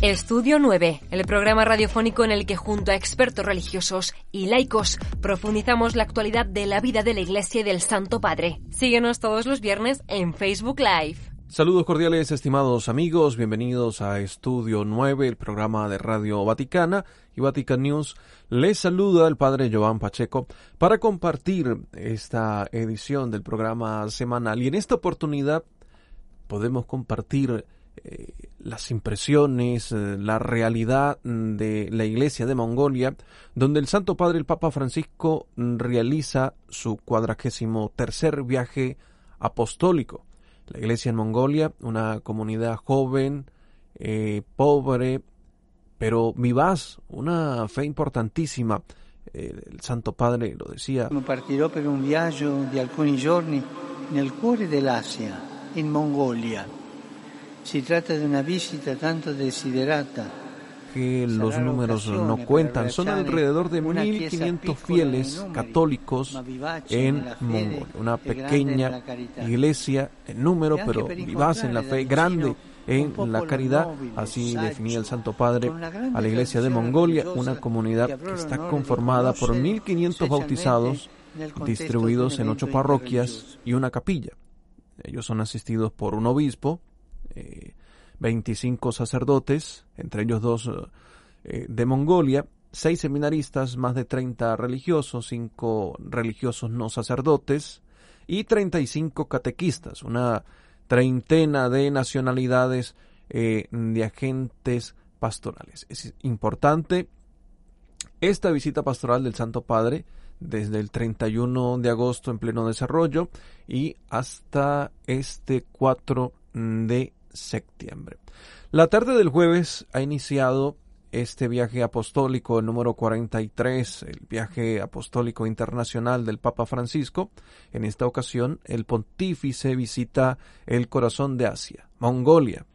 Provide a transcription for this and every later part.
Estudio 9, el programa radiofónico en el que junto a expertos religiosos y laicos profundizamos la actualidad de la vida de la Iglesia y del Santo Padre. Síguenos todos los viernes en Facebook Live. Saludos cordiales, estimados amigos, bienvenidos a Estudio 9, el programa de Radio Vaticana y Vatican News. Les saluda el Padre Joan Pacheco para compartir esta edición del programa semanal y en esta oportunidad podemos compartir eh, las impresiones, eh, la realidad de la Iglesia de Mongolia, donde el Santo Padre, el Papa Francisco, realiza su cuadragésimo tercer viaje apostólico. La Iglesia en Mongolia, una comunidad joven, eh, pobre, pero vivaz, una fe importantísima. el Santo Padre lo decía. Partirò per un viaggio di alcuni giorni nel cuore dell'Asia, in Mongolia que los números no cuentan. Son alrededor de 1.500 fieles católicos en Mongolia. Una pequeña iglesia en número, pero vivaz en la fe, grande en la caridad. Así definía el Santo Padre a la iglesia de Mongolia, una comunidad que está conformada por 1.500 bautizados distribuidos en ocho parroquias y una capilla. Ellos son asistidos por un obispo, 25 sacerdotes, entre ellos dos eh, de Mongolia, seis seminaristas, más de 30 religiosos, cinco religiosos no sacerdotes y 35 catequistas, una treintena de nacionalidades eh, de agentes pastorales. Es importante esta visita pastoral del Santo Padre desde el 31 de agosto en pleno desarrollo y hasta este 4 de septiembre. La tarde del jueves ha iniciado este viaje apostólico, número 43, el viaje apostólico internacional del Papa Francisco. En esta ocasión, el pontífice visita el corazón de Asia, Mongolia.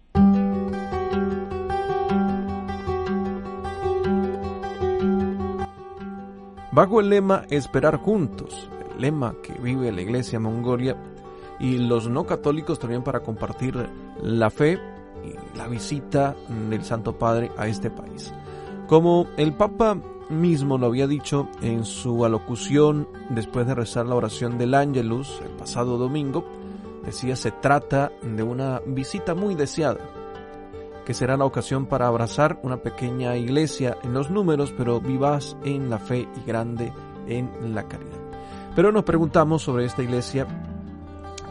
Bajo el lema Esperar juntos, el lema que vive la Iglesia Mongolia, y los no católicos también para compartir la fe y la visita del Santo Padre a este país. Como el Papa mismo lo había dicho en su alocución después de rezar la oración del Ángelus el pasado domingo, decía se trata de una visita muy deseada, que será la ocasión para abrazar una pequeña iglesia en los números, pero vivaz en la fe y grande en la caridad. Pero nos preguntamos sobre esta iglesia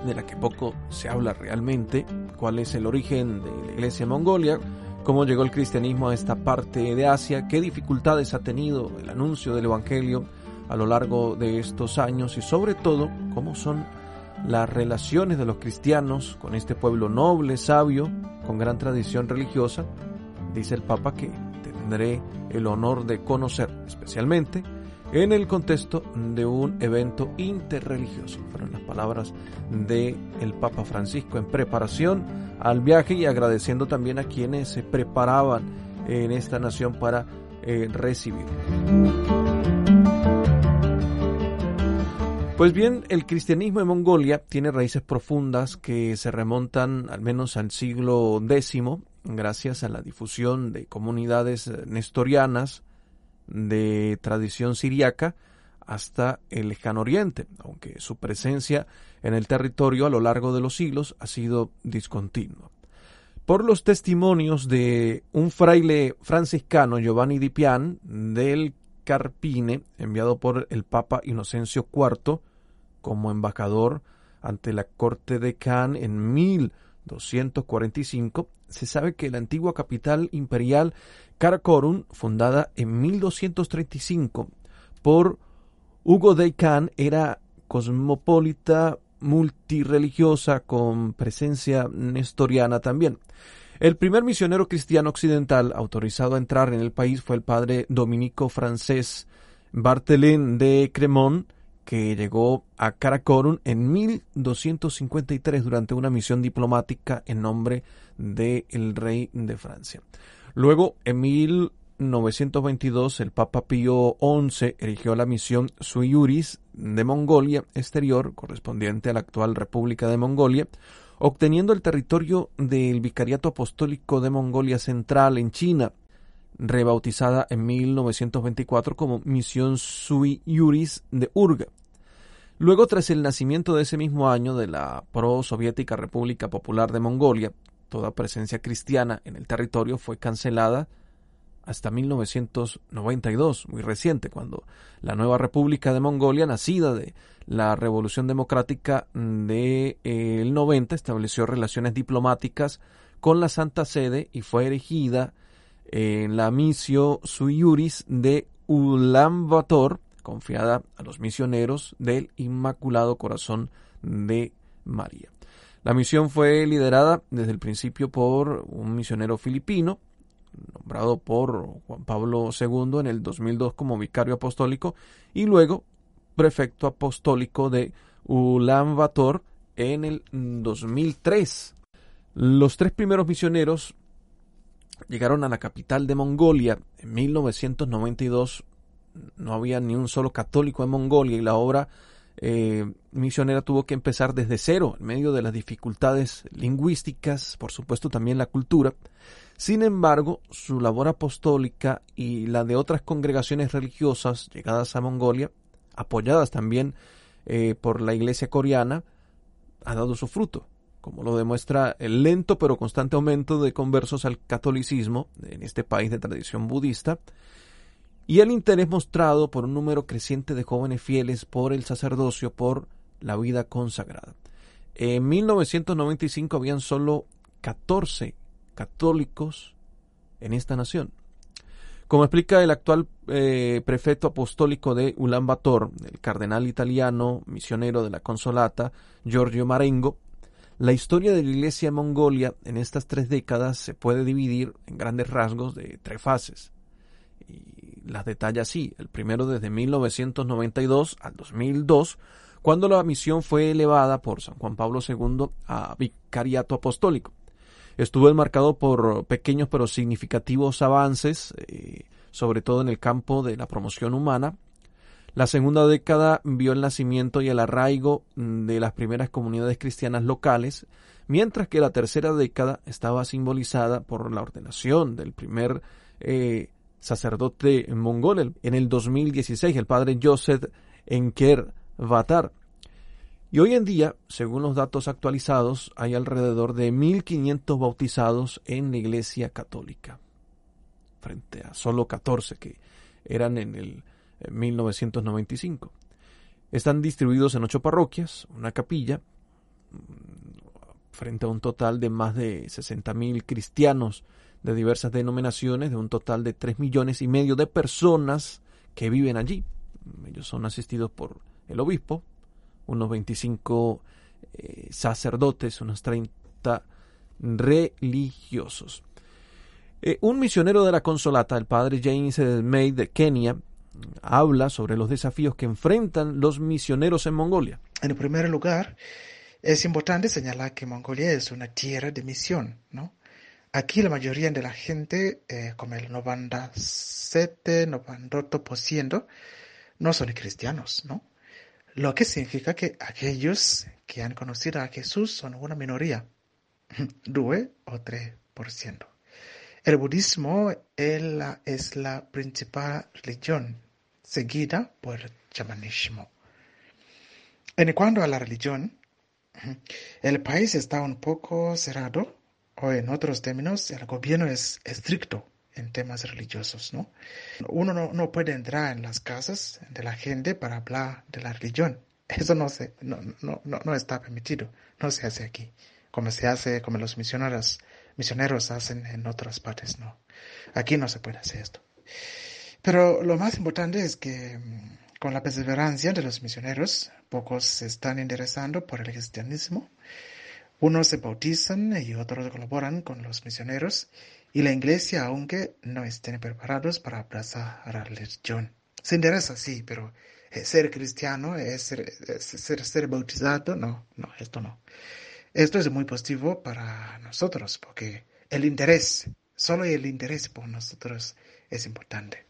de la que poco se habla realmente, cuál es el origen de la iglesia mongolia, cómo llegó el cristianismo a esta parte de Asia, qué dificultades ha tenido el anuncio del Evangelio a lo largo de estos años y sobre todo cómo son las relaciones de los cristianos con este pueblo noble, sabio, con gran tradición religiosa, dice el Papa que tendré el honor de conocer especialmente en el contexto de un evento interreligioso. Fueron las palabras del el Papa Francisco en preparación al viaje y agradeciendo también a quienes se preparaban en esta nación para eh, recibir. Pues bien, el cristianismo en Mongolia tiene raíces profundas que se remontan al menos al siglo X, gracias a la difusión de comunidades nestorianas, de tradición siriaca hasta el lejano oriente, aunque su presencia en el territorio a lo largo de los siglos ha sido discontinua. Por los testimonios de un fraile franciscano, Giovanni di Pian, del Carpine, enviado por el Papa Inocencio IV como embajador ante la corte de Cannes en 1245, se sabe que la antigua capital imperial Karakorum, fundada en 1235 por Hugo de Khan, era cosmopolita, multireligiosa, con presencia nestoriana también. El primer misionero cristiano occidental autorizado a entrar en el país fue el padre dominico francés Barthelin de Cremont, que llegó a Karakorum en 1253 durante una misión diplomática en nombre del rey de Francia. Luego, en 1922, el Papa Pío XI erigió la misión Sui Iuris de Mongolia Exterior, correspondiente a la actual República de Mongolia, obteniendo el territorio del Vicariato Apostólico de Mongolia Central en China, rebautizada en 1924 como Misión Sui Iuris de Urga. Luego, tras el nacimiento de ese mismo año de la pro-soviética República Popular de Mongolia, toda presencia cristiana en el territorio fue cancelada hasta 1992, muy reciente, cuando la nueva República de Mongolia, nacida de la Revolución Democrática del de, 90, estableció relaciones diplomáticas con la Santa Sede y fue erigida en la misión Suyuris de Ulaanbaatar, confiada a los misioneros del Inmaculado Corazón de María. La misión fue liderada desde el principio por un misionero filipino, nombrado por Juan Pablo II en el 2002 como vicario apostólico y luego prefecto apostólico de Ulaanbaatar en el 2003. Los tres primeros misioneros llegaron a la capital de Mongolia en 1992. No había ni un solo católico en Mongolia y la obra eh, misionera tuvo que empezar desde cero, en medio de las dificultades lingüísticas, por supuesto también la cultura. Sin embargo, su labor apostólica y la de otras congregaciones religiosas llegadas a Mongolia, apoyadas también eh, por la iglesia coreana, ha dado su fruto, como lo demuestra el lento pero constante aumento de conversos al catolicismo en este país de tradición budista, y el interés mostrado por un número creciente de jóvenes fieles por el sacerdocio, por la vida consagrada. En 1995 habían solo 14 católicos en esta nación. Como explica el actual eh, prefecto apostólico de Ulaanbaatar, el cardenal italiano misionero de la Consolata, Giorgio Marengo, la historia de la Iglesia en Mongolia en estas tres décadas se puede dividir en grandes rasgos de tres fases. Y las detalla así. El primero desde 1992 al 2002, cuando la misión fue elevada por San Juan Pablo II a vicariato apostólico estuvo enmarcado por pequeños pero significativos avances, eh, sobre todo en el campo de la promoción humana. La segunda década vio el nacimiento y el arraigo de las primeras comunidades cristianas locales, mientras que la tercera década estaba simbolizada por la ordenación del primer eh, sacerdote mongol en el 2016, el padre Joseph Enker Vatar. Y hoy en día, según los datos actualizados, hay alrededor de 1.500 bautizados en la Iglesia Católica, frente a solo 14 que eran en el 1995. Están distribuidos en ocho parroquias, una capilla, frente a un total de más de 60.000 cristianos de diversas denominaciones, de un total de 3 millones y medio de personas que viven allí. Ellos son asistidos por el obispo, unos 25 eh, sacerdotes, unos 30 religiosos. Eh, un misionero de la Consolata, el padre James May de Kenia, habla sobre los desafíos que enfrentan los misioneros en Mongolia. En primer lugar, es importante señalar que Mongolia es una tierra de misión, ¿no? Aquí la mayoría de la gente, eh, como el 97, 98%, no son cristianos, ¿no? Lo que significa que aquellos que han conocido a Jesús son una minoría, 2 o 3%. El budismo es la principal religión, seguida por el chamanismo. En cuanto a la religión, el país está un poco cerrado, o en otros términos, el gobierno es estricto en temas religiosos, ¿no? Uno no, puede entrar en las casas de la gente para hablar de la religión. Eso no, se, no, no, no está permitido, no se hace aquí, como se hace, como los misioneros, misioneros hacen en otras partes, no. Aquí no se puede hacer esto. Pero lo más importante es que mm, con la perseverancia de los misioneros, pocos se están interesando por el cristianismo. Unos se bautizan y otros colaboran con los misioneros y la iglesia, aunque no estén preparados para abrazar la religión. Se interesa, sí, pero eh, ser cristiano es ser, ser, bautizado, no, no, esto no. Esto es muy positivo para nosotros, porque el interés, solo el interés por nosotros es importante.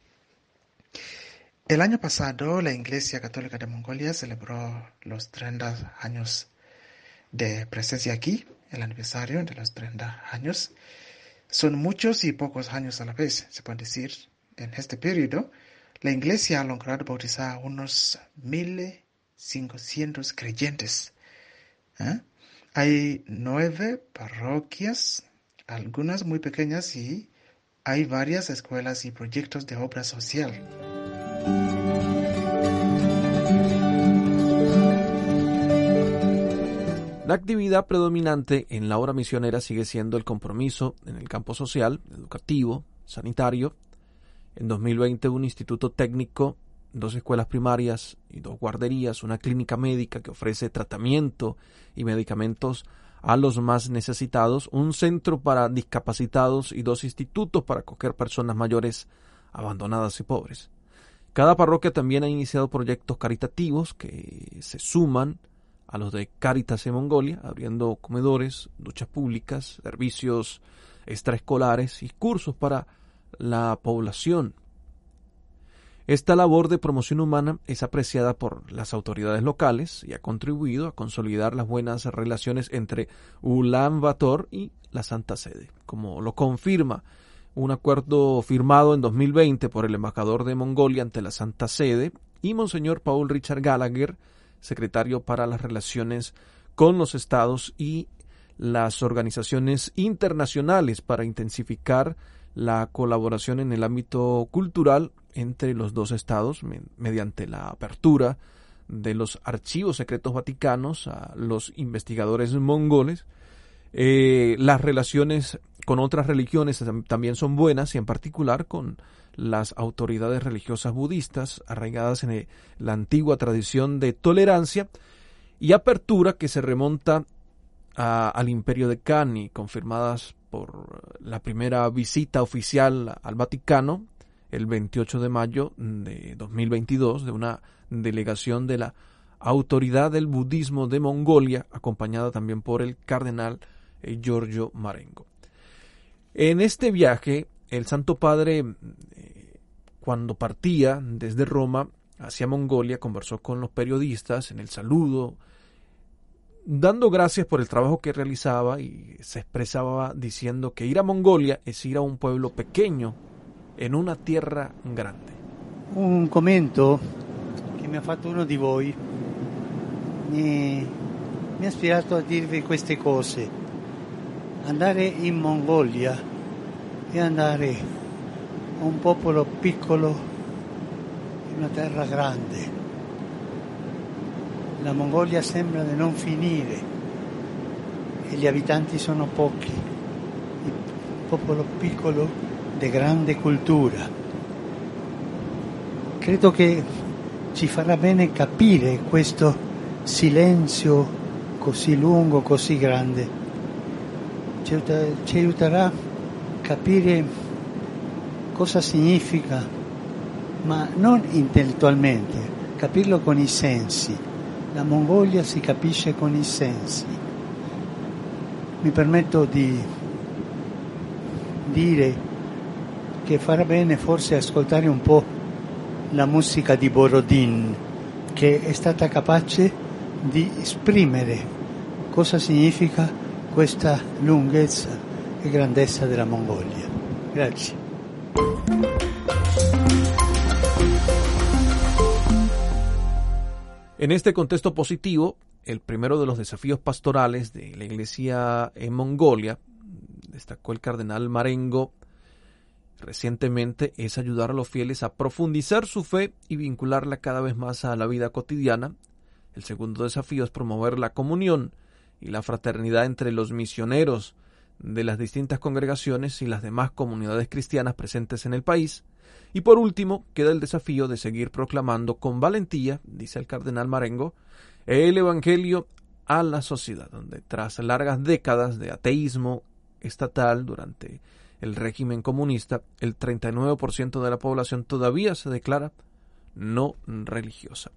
El año pasado, la Iglesia Católica de Mongolia celebró los 30 años de presencia aquí, el aniversario de los 30 años. Son muchos y pocos años a la vez, se puede decir. En este periodo, la iglesia ha logrado bautizar a unos 1.500 creyentes. ¿eh? Hay nueve parroquias, algunas muy pequeñas y hay varias escuelas y proyectos de obra social. La actividad predominante en la obra misionera sigue siendo el compromiso en el campo social, educativo, sanitario. En 2020 un instituto técnico, dos escuelas primarias y dos guarderías, una clínica médica que ofrece tratamiento y medicamentos a los más necesitados, un centro para discapacitados y dos institutos para acoger personas mayores abandonadas y pobres. Cada parroquia también ha iniciado proyectos caritativos que se suman a los de Caritas en Mongolia, abriendo comedores, duchas públicas, servicios extraescolares y cursos para la población esta labor de promoción humana es apreciada por las autoridades locales y ha contribuido a consolidar las buenas relaciones entre Ulan Bator y la Santa Sede, como lo confirma un acuerdo firmado en 2020 por el embajador de Mongolia ante la Santa Sede y Monseñor Paul Richard Gallagher, secretario para las relaciones con los estados y las organizaciones internacionales para intensificar la colaboración en el ámbito cultural entre los dos estados mediante la apertura de los archivos secretos vaticanos a los investigadores mongoles. Eh, las relaciones con otras religiones también son buenas y en particular con las autoridades religiosas budistas arraigadas en eh, la antigua tradición de tolerancia y apertura que se remonta al imperio de Cani, confirmadas por la primera visita oficial al Vaticano el 28 de mayo de 2022 de una delegación de la Autoridad del Budismo de Mongolia, acompañada también por el cardenal eh, Giorgio Marengo. En este viaje, el Santo Padre, eh, cuando partía desde Roma hacia Mongolia, conversó con los periodistas en el saludo, dando gracias por el trabajo que realizaba y se expresaba diciendo que ir a Mongolia es ir a un pueblo pequeño en una tierra grande. Un commento che mi ha fatto uno di voi mi, mi ha ispirato a dirvi queste cose. Andare in Mongolia e andare a un popolo piccolo in una terra grande. La Mongolia sembra di non finire e gli abitanti sono pochi. Il popolo piccolo di grande cultura. Credo che ci farà bene capire questo silenzio così lungo, così grande. Ci, ci aiuterà a capire cosa significa, ma non intellettualmente, capirlo con i sensi. La Mongolia si capisce con i sensi. Mi permetto di dire che farà bene forse ascoltare un po' la musica di Borodin, che è stata capace di esprimere cosa significa questa lunghezza e grandezza della Mongolia. Grazie. En este contexto positivo, el primero de los desafíos pastorales de la Iglesia en Mongolia, destacó el cardenal Marengo, recientemente es ayudar a los fieles a profundizar su fe y vincularla cada vez más a la vida cotidiana. El segundo desafío es promover la comunión y la fraternidad entre los misioneros de las distintas congregaciones y las demás comunidades cristianas presentes en el país. Y por último, queda el desafío de seguir proclamando con valentía, dice el cardenal Marengo, el Evangelio a la sociedad, donde tras largas décadas de ateísmo estatal durante el régimen comunista, el 39% de la población todavía se declara no religiosa.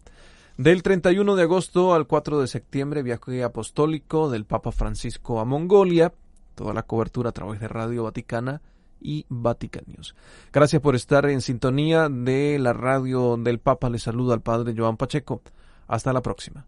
Del 31 de agosto al 4 de septiembre, viaje apostólico del Papa Francisco a Mongolia. Toda la cobertura a través de Radio Vaticana y Vatican News. Gracias por estar en sintonía de la radio del Papa. Le saluda al Padre Joan Pacheco. Hasta la próxima.